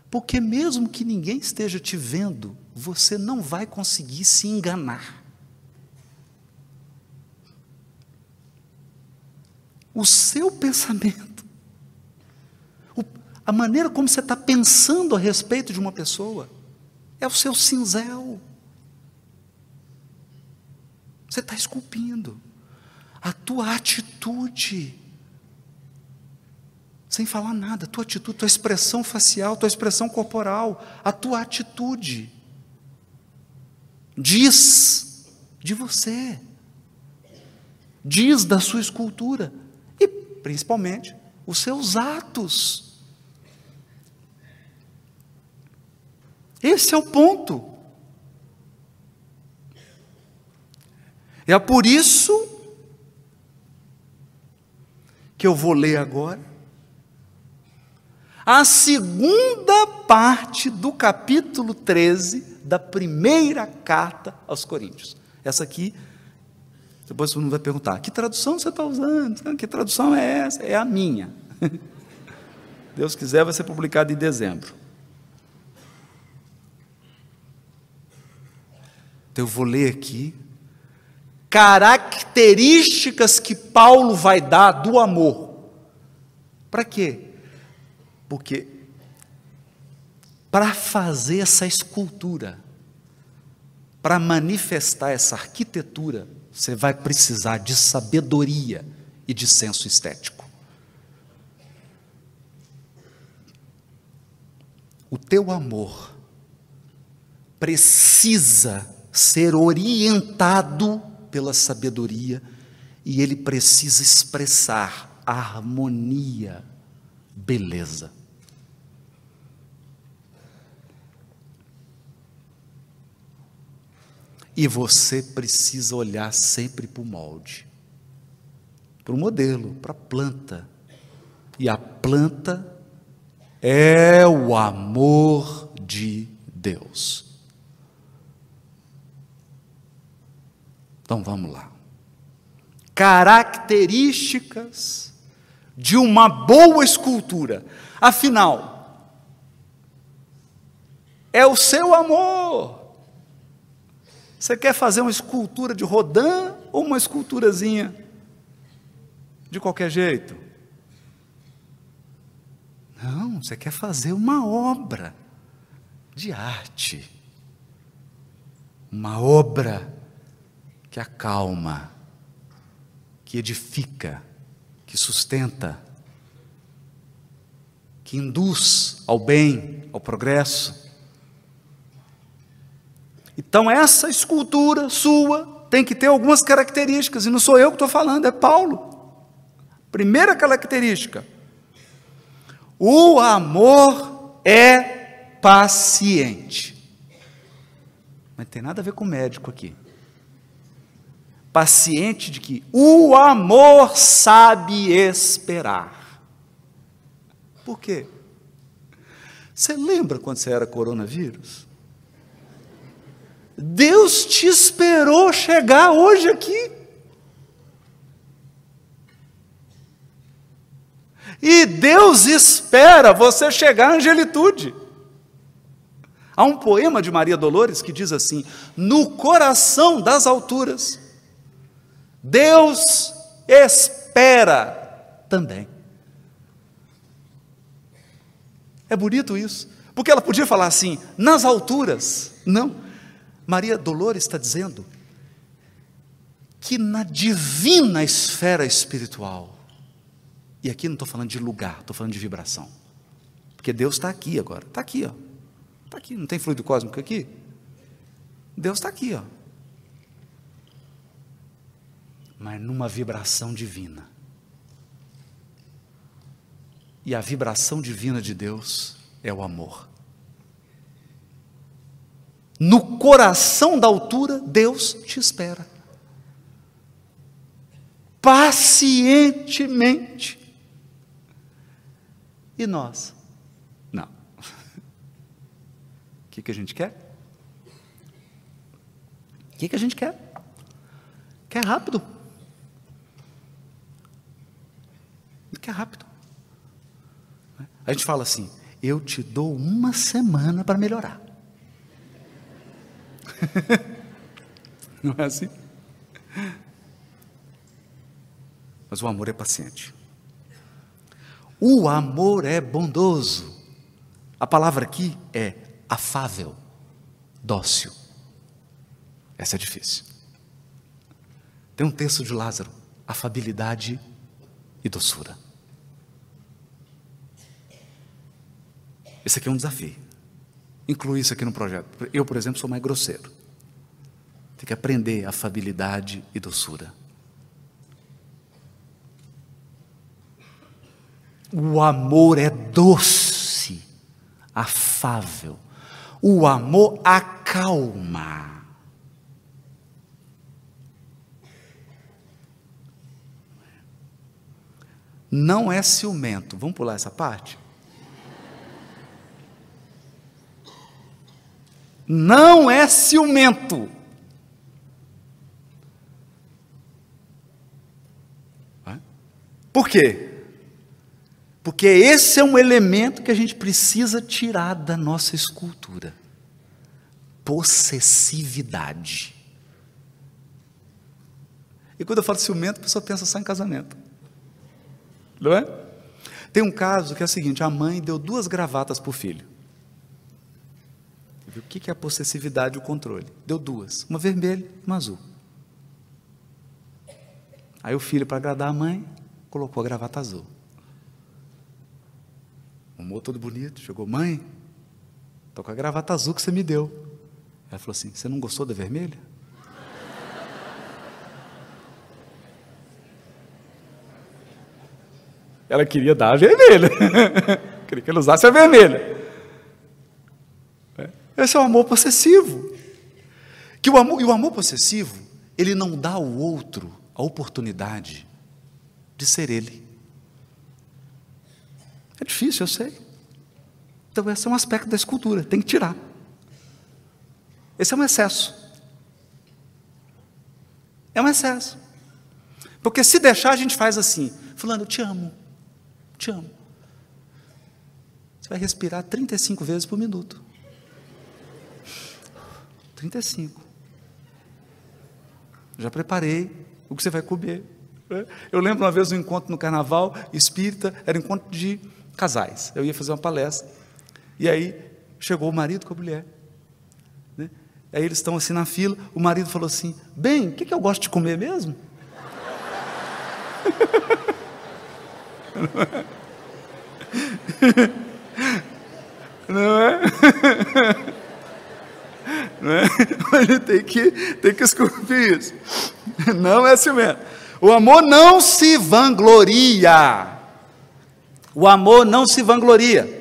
Porque mesmo que ninguém esteja te vendo, você não vai conseguir se enganar. O seu pensamento, a maneira como você está pensando a respeito de uma pessoa, é o seu cinzel. Você está esculpindo. A tua atitude sem falar nada, tua atitude, tua expressão facial, tua expressão corporal, a tua atitude diz de você, diz da sua escultura e principalmente os seus atos. Esse é o ponto. É por isso que eu vou ler agora a segunda parte do capítulo 13 da primeira carta aos Coríntios. Essa aqui, depois todo mundo vai perguntar: que tradução você está usando? Que tradução é essa? É a minha. Deus quiser, vai ser publicado em dezembro. Então eu vou ler aqui características que Paulo vai dar do amor. Para quê? Porque para fazer essa escultura, para manifestar essa arquitetura, você vai precisar de sabedoria e de senso estético. O teu amor precisa ser orientado pela sabedoria e ele precisa expressar harmonia, beleza. E você precisa olhar sempre para o molde, para o modelo, para a planta. E a planta é o amor de Deus. Então vamos lá. Características de uma boa escultura. Afinal, é o seu amor você quer fazer uma escultura de Rodin ou uma esculturazinha de qualquer jeito? Não, você quer fazer uma obra de arte. Uma obra que acalma, que edifica, que sustenta, que induz ao bem, ao progresso. Então, essa escultura sua tem que ter algumas características, e não sou eu que estou falando, é Paulo. Primeira característica: o amor é paciente. Mas tem nada a ver com médico aqui. Paciente de que o amor sabe esperar. Por quê? Você lembra quando você era coronavírus? Deus te esperou chegar hoje aqui. E Deus espera você chegar à angelitude. Há um poema de Maria Dolores que diz assim: No coração das alturas, Deus espera também. É bonito isso, porque ela podia falar assim, nas alturas. Não. Maria Dolores está dizendo que na divina esfera espiritual, e aqui não estou falando de lugar, estou falando de vibração, porque Deus está aqui agora, está aqui, ó, está aqui, não tem fluido cósmico aqui? Deus está aqui, ó, mas numa vibração divina. E a vibração divina de Deus é o amor. No coração da altura, Deus te espera. Pacientemente. E nós? Não. O que, que a gente quer? O que, que a gente quer? Quer rápido. Quer rápido. A gente fala assim: eu te dou uma semana para melhorar. Não é assim? Mas o amor é paciente. O amor é bondoso. A palavra aqui é afável, dócil. Essa é difícil. Tem um texto de Lázaro, afabilidade e doçura. Esse aqui é um desafio. Incluir isso aqui no projeto. Eu, por exemplo, sou mais grosseiro. Tem que aprender afabilidade e doçura. O amor é doce, afável. O amor acalma. Não é ciumento. Vamos pular essa parte? Não é ciumento. Por quê? Porque esse é um elemento que a gente precisa tirar da nossa escultura. Possessividade. E quando eu falo ciumento, a pessoa pensa só em casamento. Não é? Tem um caso que é o seguinte: a mãe deu duas gravatas para o filho. O que é a possessividade e o controle? Deu duas, uma vermelha e uma azul. Aí o filho, para agradar a mãe, colocou a gravata azul. O todo bonito, chegou, mãe, estou com a gravata azul que você me deu. Ela falou assim: Você não gostou da vermelha? Ela queria dar a vermelha. queria que ele usasse a vermelha. Esse é o amor possessivo. Que o amor, e o amor possessivo, ele não dá ao outro a oportunidade de ser ele. É difícil, eu sei. Então, esse é um aspecto da escultura, tem que tirar. Esse é um excesso. É um excesso. Porque se deixar, a gente faz assim: Fulano, eu te amo, te amo. Você vai respirar 35 vezes por minuto. 35. Já preparei o que você vai comer. Eu lembro uma vez um encontro no carnaval espírita, era um encontro de casais. Eu ia fazer uma palestra. E aí chegou o marido com a mulher. Né? Aí eles estão assim na fila. O marido falou assim: Bem, o que, que eu gosto de comer mesmo? Não é? Não é? Ele tem que, tem que esculpir isso. Não é mesmo. O amor não se vangloria. O amor não se vangloria.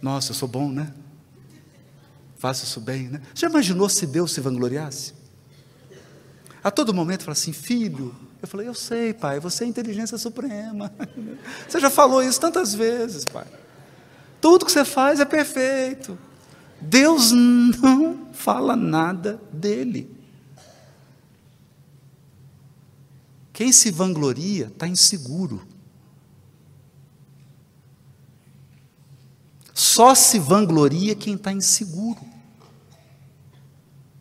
Nossa, eu sou bom, né? Faço isso bem, né? Já imaginou se Deus se vangloriasse? A todo momento fala assim, filho. Eu falei, eu sei, pai, você é inteligência suprema. Você já falou isso tantas vezes, pai. Tudo que você faz é perfeito. Deus não fala nada dele. Quem se vangloria está inseguro. Só se vangloria quem está inseguro.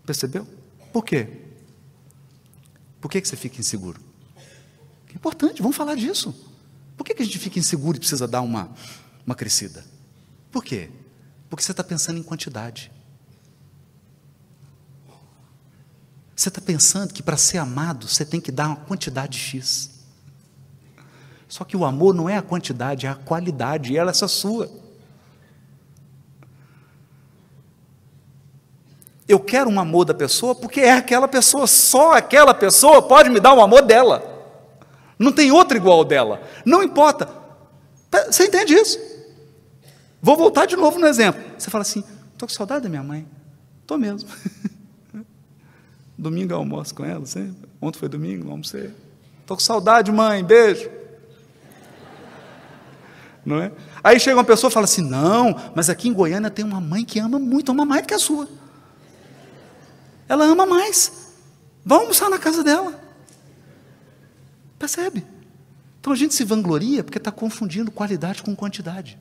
Percebeu? Por quê? Por que, que você fica inseguro? É importante, vamos falar disso. Por que, que a gente fica inseguro e precisa dar uma, uma crescida? Por quê? Porque você está pensando em quantidade. Você está pensando que para ser amado você tem que dar uma quantidade X. Só que o amor não é a quantidade, é a qualidade, e ela é só sua. Eu quero um amor da pessoa porque é aquela pessoa, só aquela pessoa pode me dar o amor dela. Não tem outra igual dela. Não importa. Você entende isso? Vou voltar de novo no exemplo. Você fala assim: estou com saudade da minha mãe. Estou mesmo. domingo eu almoço com ela, sempre. Ontem foi domingo, almocei. Estou com saudade, mãe, beijo. Não é? Aí chega uma pessoa e fala assim: não, mas aqui em Goiânia tem uma mãe que ama muito, ama mais do que a sua. Ela ama mais. Vamos almoçar na casa dela. Percebe? Então a gente se vangloria porque está confundindo qualidade com quantidade.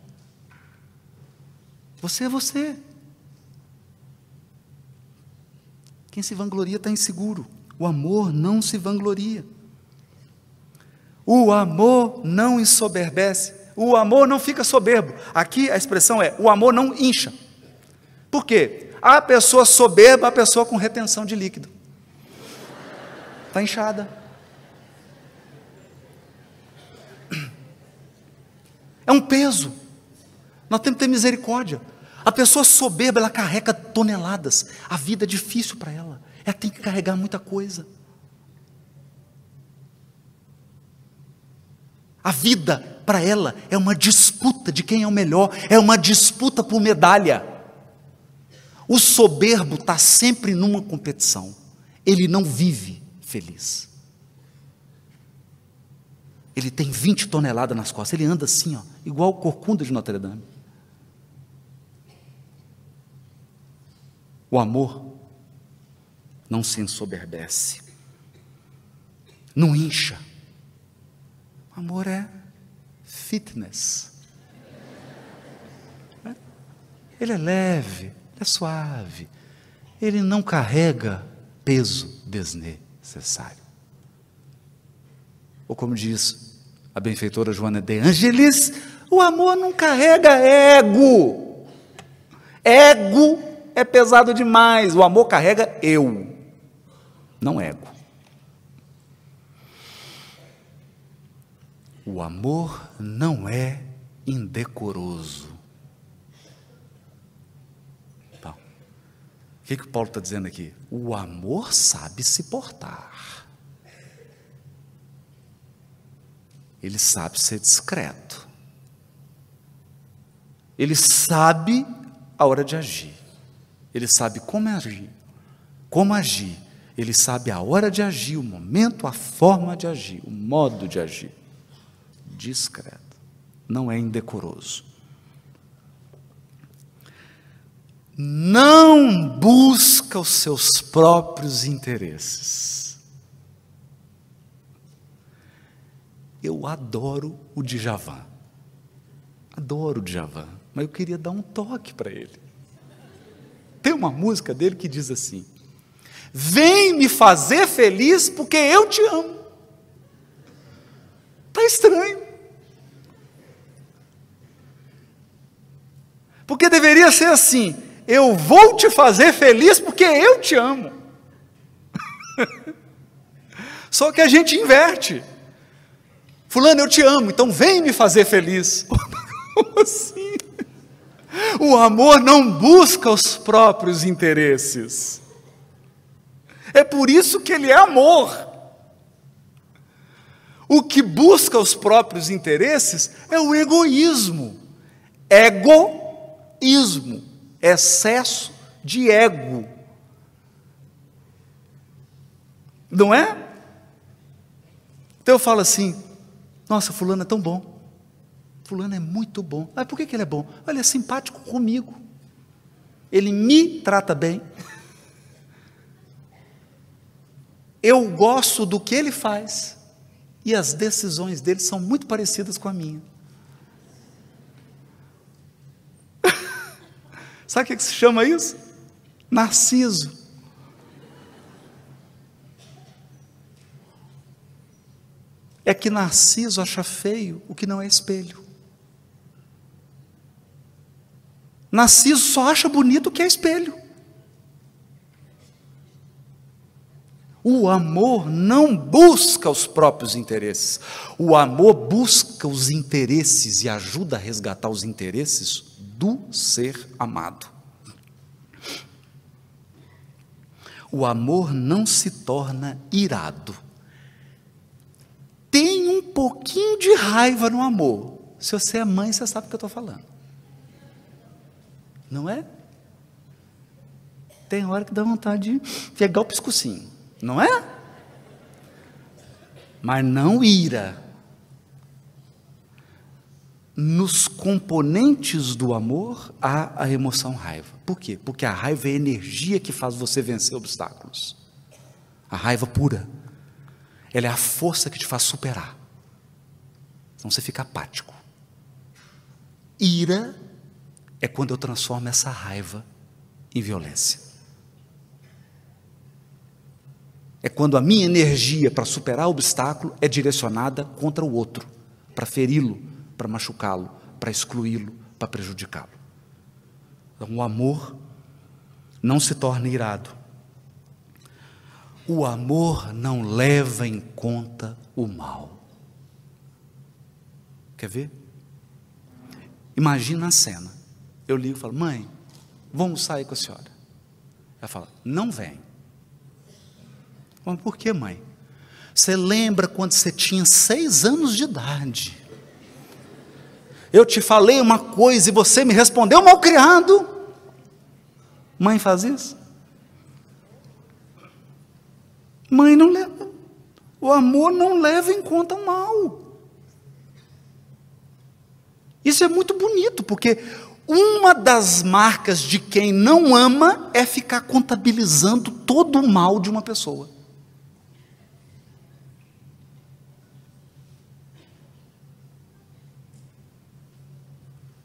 Você é você. Quem se vangloria está inseguro. O amor não se vangloria. O amor não ensoberbece. O amor não fica soberbo. Aqui a expressão é: o amor não incha. Por quê? A pessoa soberba, a pessoa com retenção de líquido. Está inchada. É um peso. Nós temos que ter misericórdia. A pessoa soberba, ela carrega toneladas. A vida é difícil para ela. Ela tem que carregar muita coisa. A vida, para ela, é uma disputa de quem é o melhor, é uma disputa por medalha. O soberbo está sempre numa competição, ele não vive feliz. Ele tem 20 toneladas nas costas, ele anda assim, ó, igual o corcunda de Notre Dame. O amor não se ensoberbece, não incha, Amor é fitness. Ele é leve, é suave. Ele não carrega peso desnecessário. Ou como diz a benfeitora Joana de Angelis, o amor não carrega ego. Ego é pesado demais. O amor carrega eu, não ego. O amor não é indecoroso. Então, o que, que o Paulo está dizendo aqui? O amor sabe se portar. Ele sabe ser discreto. Ele sabe a hora de agir. Ele sabe como agir. Como agir. Ele sabe a hora de agir, o momento, a forma de agir, o modo de agir discreto, não é indecoroso. Não busca os seus próprios interesses. Eu adoro o Djavan. Adoro o Djavan, mas eu queria dar um toque para ele. Tem uma música dele que diz assim: Vem me fazer feliz porque eu te amo. Está estranho. Porque deveria ser assim: eu vou te fazer feliz porque eu te amo. Só que a gente inverte. Fulano, eu te amo, então vem me fazer feliz. Como assim? O amor não busca os próprios interesses. É por isso que ele é amor. O que busca os próprios interesses é o egoísmo. Ego ismo, excesso de ego. Não é? Então eu falo assim: nossa, Fulano é tão bom. Fulano é muito bom. Mas por que, que ele é bom? Ele é simpático comigo. Ele me trata bem. Eu gosto do que ele faz. E as decisões dele são muito parecidas com a minha. Sabe o que se chama isso? Narciso. É que Narciso acha feio o que não é espelho. Narciso só acha bonito o que é espelho. O amor não busca os próprios interesses. O amor busca os interesses e ajuda a resgatar os interesses do ser amado. O amor não se torna irado. Tem um pouquinho de raiva no amor. Se você é mãe, você sabe o que eu estou falando. Não é? Tem hora que dá vontade de pegar o pescocinho, não é? Mas não ira. nos componentes do amor há a emoção raiva. Por quê? Porque a raiva é a energia que faz você vencer obstáculos. A raiva pura. Ela é a força que te faz superar. Então você fica apático. Ira é quando eu transformo essa raiva em violência. É quando a minha energia para superar o obstáculo é direcionada contra o outro, para feri-lo, para machucá-lo, para excluí-lo, para prejudicá-lo. Então, o amor não se torna irado. O amor não leva em conta o mal. Quer ver? Imagina a cena. Eu ligo e falo: Mãe, vamos sair com a senhora. Ela fala: Não vem. Mas por que, mãe? Você lembra quando você tinha seis anos de idade? Eu te falei uma coisa e você me respondeu mal criado. Mãe faz isso? Mãe não leva. O amor não leva em conta o mal. Isso é muito bonito, porque uma das marcas de quem não ama é ficar contabilizando todo o mal de uma pessoa.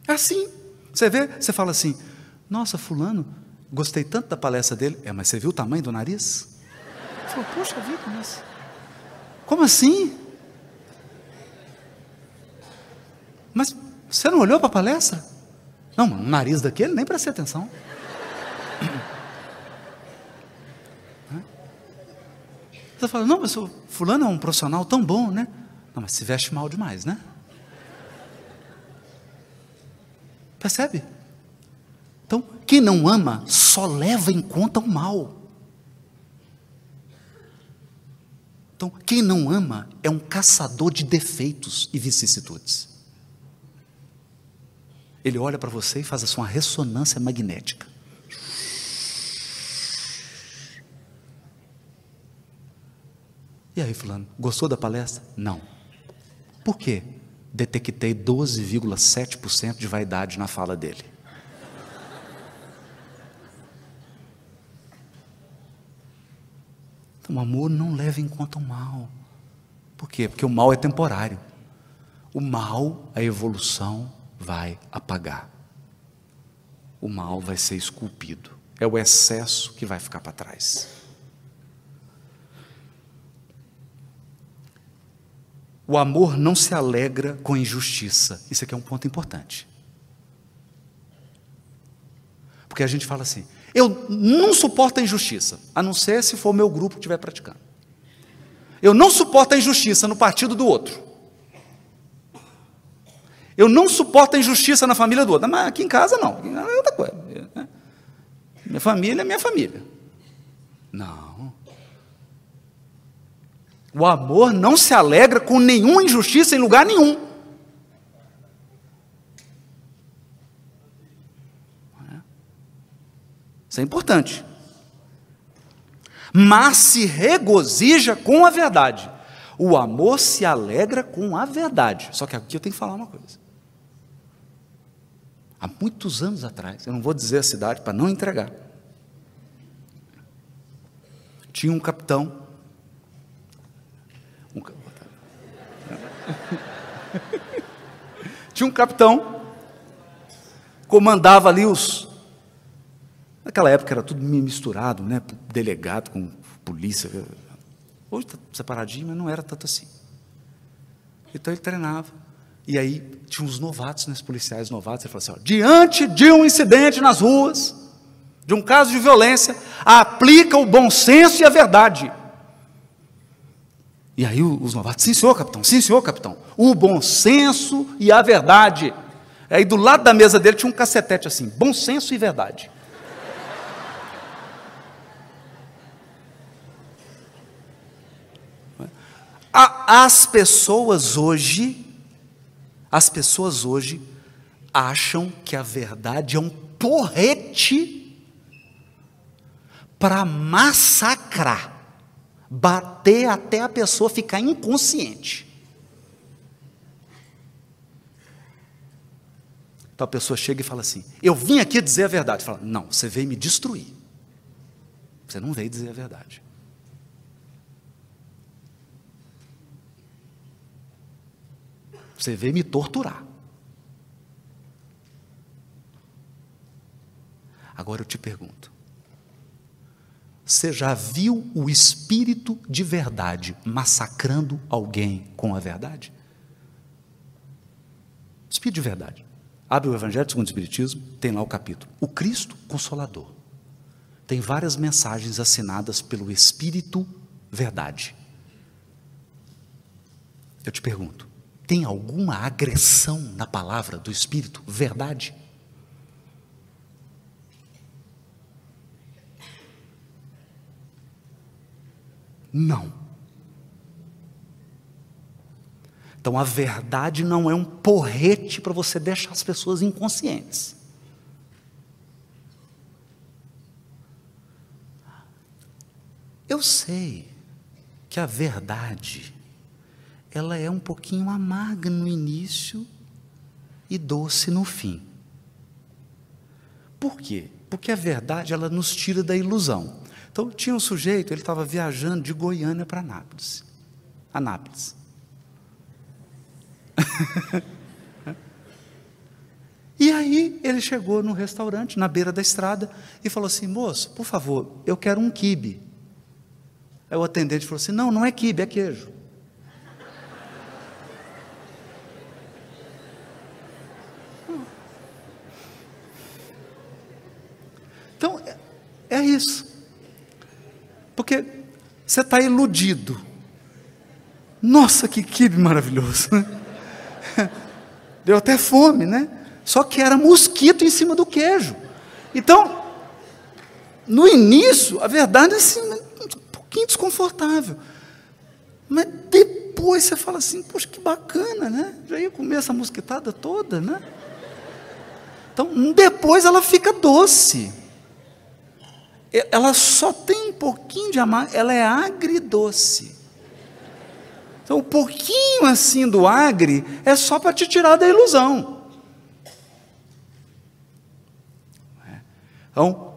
É assim. Você vê, você fala assim: Nossa, Fulano, gostei tanto da palestra dele. É, mas você viu o tamanho do nariz? Falou, Poxa vida, mas. Como assim? Mas você não olhou para a palestra? Não, o nariz daquele nem prestei atenção. Você fala, não, mas o fulano é um profissional tão bom, né? Não, mas se veste mal demais, né? Percebe? Então, quem não ama só leva em conta o mal. Então, quem não ama é um caçador de defeitos e vicissitudes. Ele olha para você e faz a sua ressonância magnética. E aí, Fulano, gostou da palestra? Não. Por quê? detectei 12,7% de vaidade na fala dele. Então, o amor não leva em conta o mal. Por quê? Porque o mal é temporário. O mal, a evolução vai apagar. O mal vai ser esculpido. É o excesso que vai ficar para trás. O amor não se alegra com injustiça. Isso aqui é um ponto importante. Porque a gente fala assim: eu não suporto a injustiça, a não ser se for o meu grupo que estiver praticando. Eu não suporto a injustiça no partido do outro. Eu não suporto a injustiça na família do outro. Mas aqui em casa não. É outra coisa. Né? Minha família é minha família. Não. O amor não se alegra com nenhuma injustiça em lugar nenhum. Isso é importante. Mas se regozija com a verdade. O amor se alegra com a verdade. Só que aqui eu tenho que falar uma coisa. Há muitos anos atrás, eu não vou dizer a cidade para não entregar. Tinha um capitão Tinha um capitão, comandava ali os. Naquela época era tudo misturado, né? Delegado com polícia. Hoje está separadinho, mas não era tanto assim. Então ele treinava. E aí tinha uns novatos, né, policiais novatos. Ele falou assim: ó, diante de um incidente nas ruas, de um caso de violência, aplica o bom senso e a verdade. E aí os novatos, sim senhor capitão, sim senhor capitão, o bom senso e a verdade. Aí do lado da mesa dele tinha um cacetete assim, bom senso e verdade. As pessoas hoje, as pessoas hoje acham que a verdade é um porrete para massacrar bater até a pessoa ficar inconsciente. Então a pessoa chega e fala assim: Eu vim aqui dizer a verdade. Fala: Não, você veio me destruir. Você não veio dizer a verdade. Você veio me torturar. Agora eu te pergunto: você já viu o espírito de verdade massacrando alguém com a verdade? Espírito de verdade. Abre o Evangelho segundo o Espiritismo, tem lá o capítulo. O Cristo Consolador. Tem várias mensagens assinadas pelo Espírito Verdade. Eu te pergunto: tem alguma agressão na palavra do Espírito Verdade? Não. Então a verdade não é um porrete para você deixar as pessoas inconscientes. Eu sei que a verdade ela é um pouquinho amarga no início e doce no fim. Por quê? Porque a verdade ela nos tira da ilusão. Então tinha um sujeito, ele estava viajando de Goiânia para Anápolis. Anápolis. e aí ele chegou num restaurante na beira da estrada e falou assim: moço, por favor, eu quero um quibe. Aí o atendente falou assim: não, não é quibe, é queijo. Então, é, é isso. Porque você está iludido. Nossa, que quibe maravilhoso. Deu até fome, né? Só que era mosquito em cima do queijo. Então, no início, a verdade é assim, um pouquinho desconfortável. Mas depois você fala assim, poxa, que bacana, né? Já ia comer essa mosquitada toda, né? Então, depois ela fica doce. Ela só tem um pouquinho de amar, ela é agridoce. Então, um pouquinho assim do agre é só para te tirar da ilusão. Então,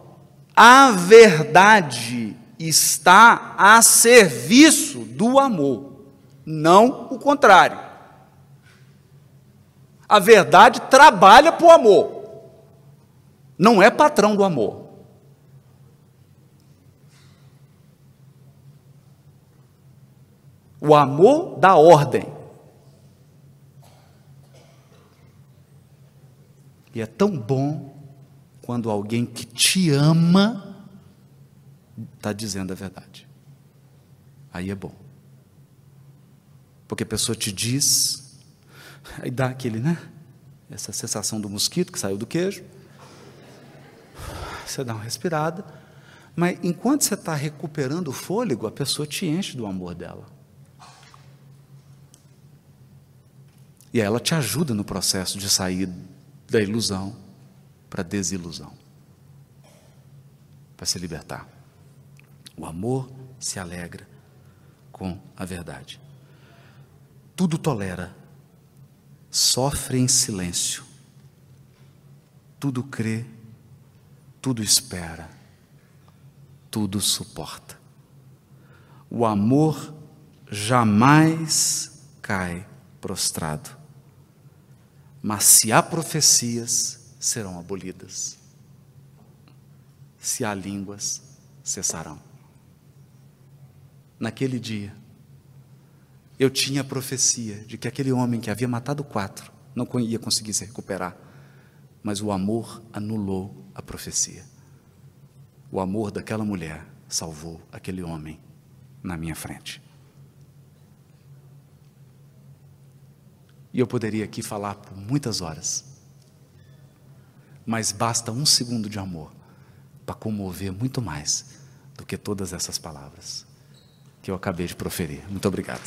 a verdade está a serviço do amor, não o contrário. A verdade trabalha para o amor, não é patrão do amor. O amor dá ordem. E é tão bom quando alguém que te ama está dizendo a verdade. Aí é bom. Porque a pessoa te diz, aí dá aquele, né? Essa sensação do mosquito que saiu do queijo. Você dá uma respirada. Mas enquanto você está recuperando o fôlego, a pessoa te enche do amor dela. E ela te ajuda no processo de sair da ilusão para a desilusão, para se libertar. O amor se alegra com a verdade. Tudo tolera, sofre em silêncio, tudo crê, tudo espera, tudo suporta. O amor jamais cai prostrado mas se há profecias, serão abolidas. Se há línguas, cessarão. Naquele dia, eu tinha a profecia de que aquele homem que havia matado quatro não ia conseguir se recuperar, mas o amor anulou a profecia. O amor daquela mulher salvou aquele homem na minha frente. E eu poderia aqui falar por muitas horas. Mas basta um segundo de amor para comover muito mais do que todas essas palavras que eu acabei de proferir. Muito obrigado.